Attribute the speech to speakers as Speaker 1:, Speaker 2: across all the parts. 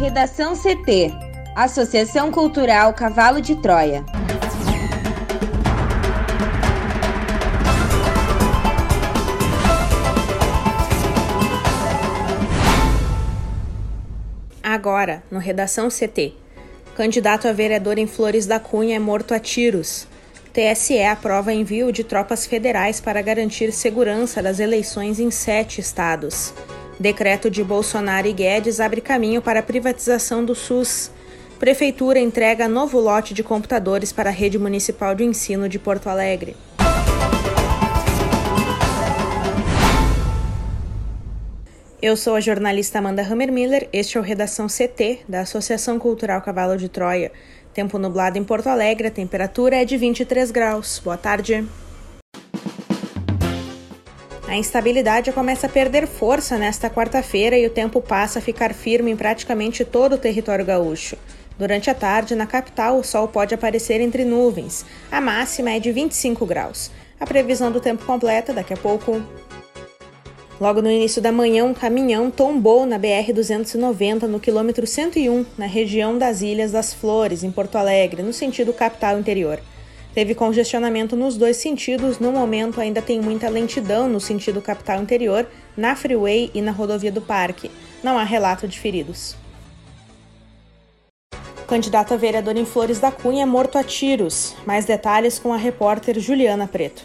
Speaker 1: Redação CT Associação Cultural Cavalo de Troia.
Speaker 2: Agora, no Redação CT. Candidato a vereador em Flores da Cunha é morto a tiros. TSE aprova envio de tropas federais para garantir segurança das eleições em sete estados. Decreto de Bolsonaro e Guedes abre caminho para a privatização do SUS. Prefeitura entrega novo lote de computadores para a rede municipal de ensino de Porto Alegre. Eu sou a jornalista Amanda Hammermiller, este é o Redação CT da Associação Cultural Cavalo de Troia. Tempo nublado em Porto Alegre, a temperatura é de 23 graus. Boa tarde. A instabilidade começa a perder força nesta quarta-feira e o tempo passa a ficar firme em praticamente todo o território gaúcho. Durante a tarde, na capital, o sol pode aparecer entre nuvens. A máxima é de 25 graus. A previsão do tempo completa daqui a pouco. Logo no início da manhã, um caminhão tombou na BR-290 no quilômetro 101, na região das Ilhas das Flores, em Porto Alegre, no sentido capital interior. Teve congestionamento nos dois sentidos, no momento ainda tem muita lentidão no sentido capital interior, na Freeway e na rodovia do Parque. Não há relato de feridos. O candidato a vereador em Flores da Cunha é morto a tiros. Mais detalhes com a repórter Juliana Preto.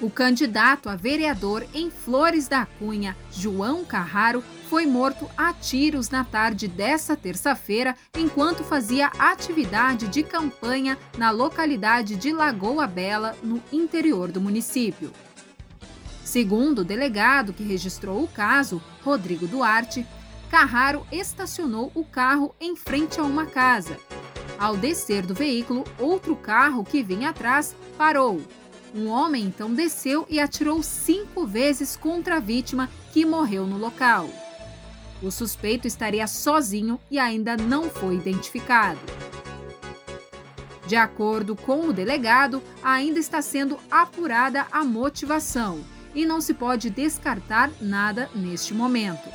Speaker 3: O candidato a vereador em Flores da Cunha, João Carraro, foi morto a tiros na tarde desta terça-feira enquanto fazia atividade de campanha na localidade de Lagoa Bela, no interior do município. Segundo o delegado que registrou o caso, Rodrigo Duarte, Carraro estacionou o carro em frente a uma casa. Ao descer do veículo, outro carro que vinha atrás parou um homem então desceu e atirou cinco vezes contra a vítima, que morreu no local. O suspeito estaria sozinho e ainda não foi identificado. De acordo com o delegado, ainda está sendo apurada a motivação e não se pode descartar nada neste momento.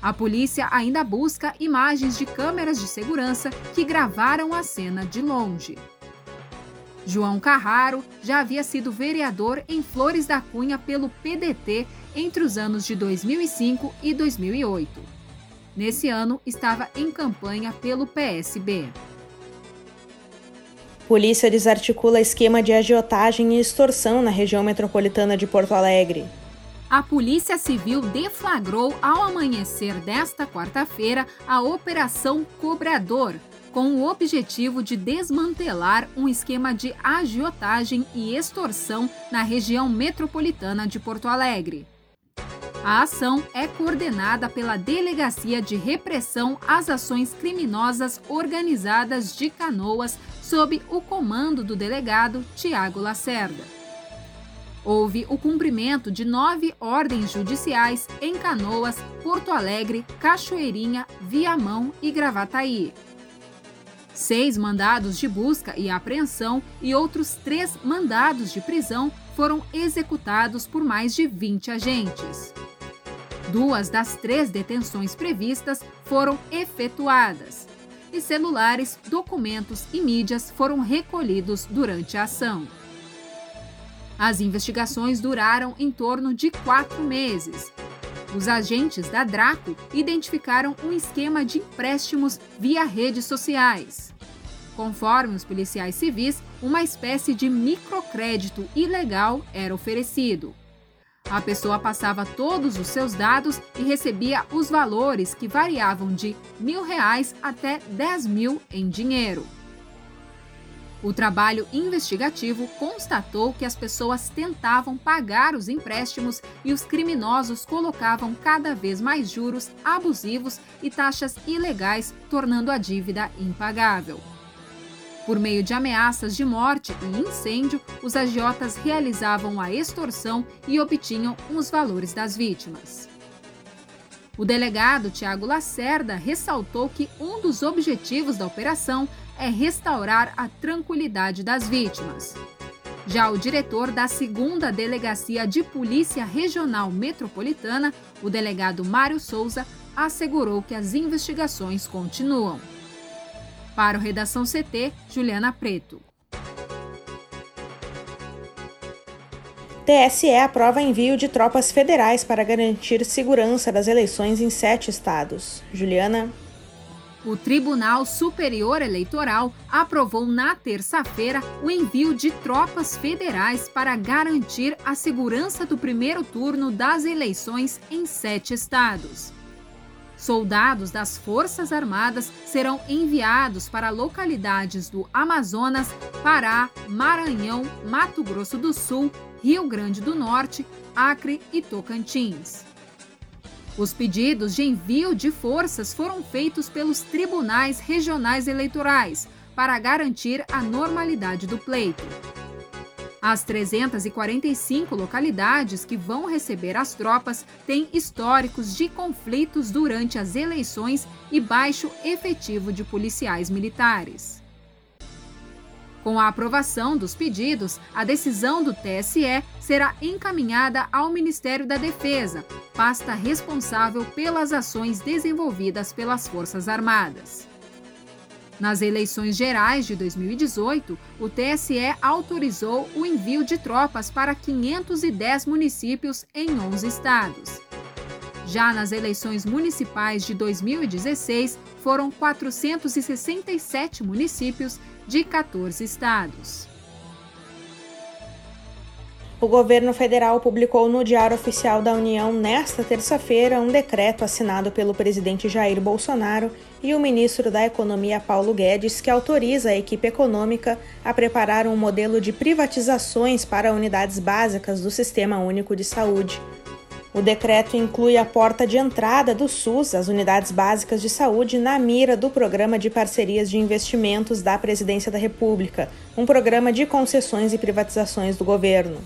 Speaker 3: A polícia ainda busca imagens de câmeras de segurança que gravaram a cena de longe. João Carraro já havia sido vereador em Flores da Cunha pelo PDT entre os anos de 2005 e 2008. Nesse ano, estava em campanha pelo PSB.
Speaker 2: Polícia desarticula esquema de agiotagem e extorsão na região metropolitana de Porto Alegre.
Speaker 3: A Polícia Civil deflagrou ao amanhecer desta quarta-feira a Operação Cobrador, com o objetivo de desmantelar um esquema de agiotagem e extorsão na região metropolitana de Porto Alegre. A ação é coordenada pela Delegacia de Repressão às Ações Criminosas Organizadas de Canoas, sob o comando do delegado Tiago Lacerda. Houve o cumprimento de nove ordens judiciais em Canoas, Porto Alegre, Cachoeirinha, Viamão e Gravataí. Seis mandados de busca e apreensão e outros três mandados de prisão foram executados por mais de 20 agentes. Duas das três detenções previstas foram efetuadas e celulares, documentos e mídias foram recolhidos durante a ação. As investigações duraram em torno de quatro meses. Os agentes da Draco identificaram um esquema de empréstimos via redes sociais. Conforme os policiais civis, uma espécie de microcrédito ilegal era oferecido. A pessoa passava todos os seus dados e recebia os valores que variavam de mil reais até dez mil em dinheiro. O trabalho investigativo constatou que as pessoas tentavam pagar os empréstimos e os criminosos colocavam cada vez mais juros abusivos e taxas ilegais, tornando a dívida impagável. Por meio de ameaças de morte e incêndio, os agiotas realizavam a extorsão e obtinham os valores das vítimas. O delegado Tiago Lacerda ressaltou que um dos objetivos da operação é restaurar a tranquilidade das vítimas. Já o diretor da segunda Delegacia de Polícia Regional Metropolitana, o delegado Mário Souza, assegurou que as investigações continuam. Para o Redação CT, Juliana Preto.
Speaker 2: TSE aprova envio de tropas federais para garantir segurança das eleições em sete estados. Juliana.
Speaker 3: O Tribunal Superior Eleitoral aprovou na terça-feira o envio de tropas federais para garantir a segurança do primeiro turno das eleições em sete estados. Soldados das Forças Armadas serão enviados para localidades do Amazonas, Pará, Maranhão, Mato Grosso do Sul, Rio Grande do Norte, Acre e Tocantins. Os pedidos de envio de forças foram feitos pelos tribunais regionais eleitorais para garantir a normalidade do pleito. As 345 localidades que vão receber as tropas têm históricos de conflitos durante as eleições e baixo efetivo de policiais militares. Com a aprovação dos pedidos, a decisão do TSE será encaminhada ao Ministério da Defesa, pasta responsável pelas ações desenvolvidas pelas Forças Armadas. Nas eleições gerais de 2018, o TSE autorizou o envio de tropas para 510 municípios em 11 estados. Já nas eleições municipais de 2016, foram 467 municípios de 14 estados.
Speaker 2: O governo federal publicou no Diário Oficial da União nesta terça-feira um decreto assinado pelo presidente Jair Bolsonaro e o ministro da Economia Paulo Guedes que autoriza a equipe econômica a preparar um modelo de privatizações para unidades básicas do Sistema Único de Saúde. O decreto inclui a porta de entrada do SUS, as unidades básicas de saúde, na mira do Programa de Parcerias de Investimentos da Presidência da República, um programa de concessões e privatizações do governo.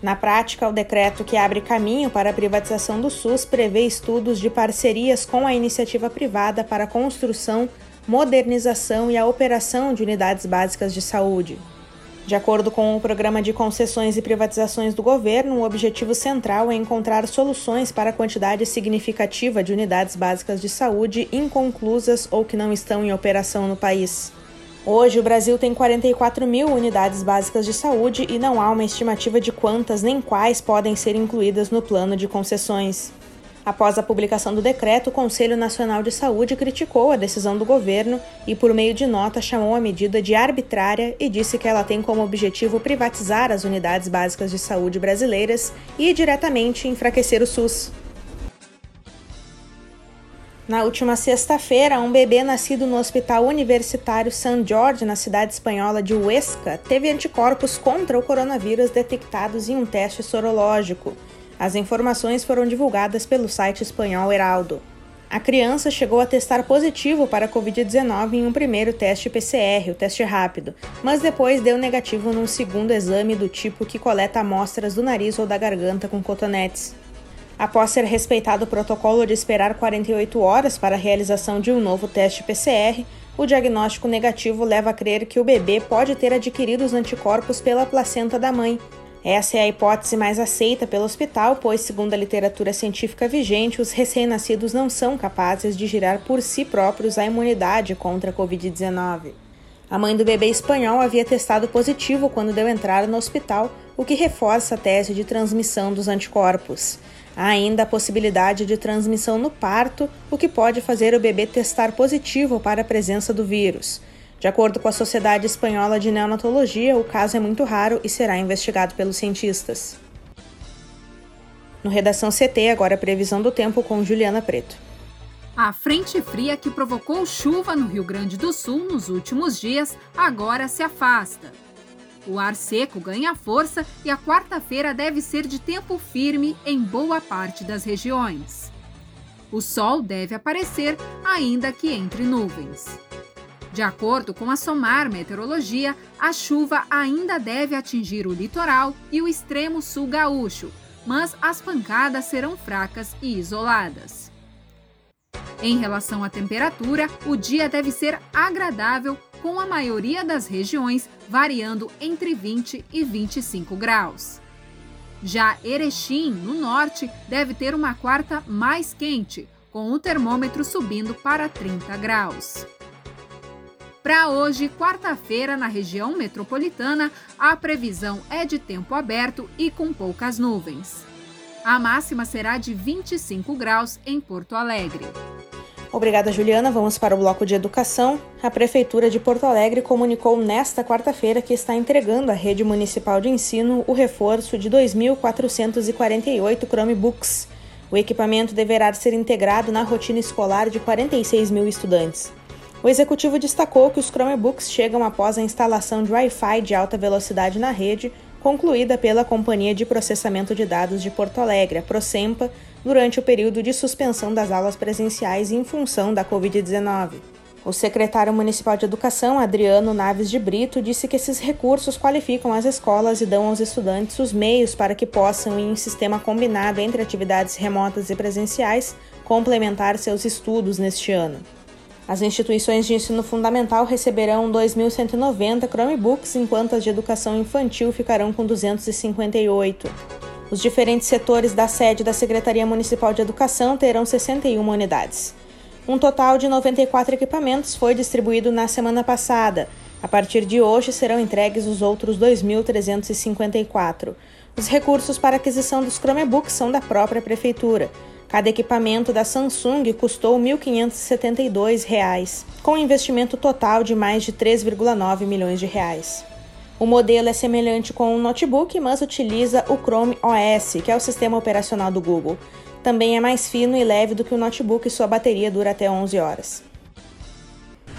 Speaker 2: Na prática, o decreto que abre caminho para a privatização do SUS prevê estudos de parcerias com a iniciativa privada para a construção, modernização e a operação de unidades básicas de saúde. De acordo com o programa de concessões e privatizações do governo, o objetivo central é encontrar soluções para a quantidade significativa de unidades básicas de saúde inconclusas ou que não estão em operação no país. Hoje, o Brasil tem 44 mil unidades básicas de saúde e não há uma estimativa de quantas nem quais podem ser incluídas no plano de concessões. Após a publicação do decreto, o Conselho Nacional de Saúde criticou a decisão do governo e, por meio de nota, chamou a medida de arbitrária e disse que ela tem como objetivo privatizar as unidades básicas de saúde brasileiras e, diretamente, enfraquecer o SUS. Na última sexta-feira, um bebê nascido no Hospital Universitário St. George, na cidade espanhola de Huesca, teve anticorpos contra o coronavírus detectados em um teste sorológico. As informações foram divulgadas pelo site espanhol Heraldo. A criança chegou a testar positivo para a Covid-19 em um primeiro teste PCR, o teste rápido, mas depois deu negativo num segundo exame do tipo que coleta amostras do nariz ou da garganta com cotonetes. Após ser respeitado o protocolo de esperar 48 horas para a realização de um novo teste PCR, o diagnóstico negativo leva a crer que o bebê pode ter adquirido os anticorpos pela placenta da mãe, essa é a hipótese mais aceita pelo hospital, pois, segundo a literatura científica vigente, os recém-nascidos não são capazes de gerar por si próprios a imunidade contra a Covid-19. A mãe do bebê espanhol havia testado positivo quando deu entrada no hospital, o que reforça a tese de transmissão dos anticorpos. Há ainda a possibilidade de transmissão no parto, o que pode fazer o bebê testar positivo para a presença do vírus. De acordo com a Sociedade Espanhola de Neonatologia, o caso é muito raro e será investigado pelos cientistas. No Redação CT, agora a previsão do tempo com Juliana Preto.
Speaker 3: A frente fria que provocou chuva no Rio Grande do Sul nos últimos dias agora se afasta. O ar seco ganha força e a quarta-feira deve ser de tempo firme em boa parte das regiões. O sol deve aparecer, ainda que entre nuvens. De acordo com a SOMAR Meteorologia, a chuva ainda deve atingir o litoral e o extremo sul gaúcho, mas as pancadas serão fracas e isoladas. Em relação à temperatura, o dia deve ser agradável com a maioria das regiões variando entre 20 e 25 graus. Já Erechim, no norte, deve ter uma quarta mais quente, com o termômetro subindo para 30 graus. Para hoje, quarta-feira, na região metropolitana, a previsão é de tempo aberto e com poucas nuvens. A máxima será de 25 graus em Porto Alegre.
Speaker 2: Obrigada, Juliana. Vamos para o bloco de educação. A Prefeitura de Porto Alegre comunicou nesta quarta-feira que está entregando à rede municipal de ensino o reforço de 2.448 Chromebooks. O equipamento deverá ser integrado na rotina escolar de 46 mil estudantes. O executivo destacou que os Chromebooks chegam após a instalação de Wi-Fi de alta velocidade na rede, concluída pela Companhia de Processamento de Dados de Porto Alegre, a Procempa, durante o período de suspensão das aulas presenciais em função da Covid-19. O secretário municipal de Educação, Adriano Naves de Brito, disse que esses recursos qualificam as escolas e dão aos estudantes os meios para que possam, em um sistema combinado entre atividades remotas e presenciais, complementar seus estudos neste ano. As instituições de ensino fundamental receberão 2.190 Chromebooks, enquanto as de educação infantil ficarão com 258. Os diferentes setores da sede da Secretaria Municipal de Educação terão 61 unidades. Um total de 94 equipamentos foi distribuído na semana passada. A partir de hoje serão entregues os outros 2.354. Os recursos para aquisição dos Chromebooks são da própria Prefeitura. Cada equipamento da Samsung custou R$ 1.572, com um investimento total de mais de 3,9 milhões de reais. O modelo é semelhante com um notebook, mas utiliza o Chrome OS, que é o sistema operacional do Google. Também é mais fino e leve do que o notebook e sua bateria dura até 11 horas.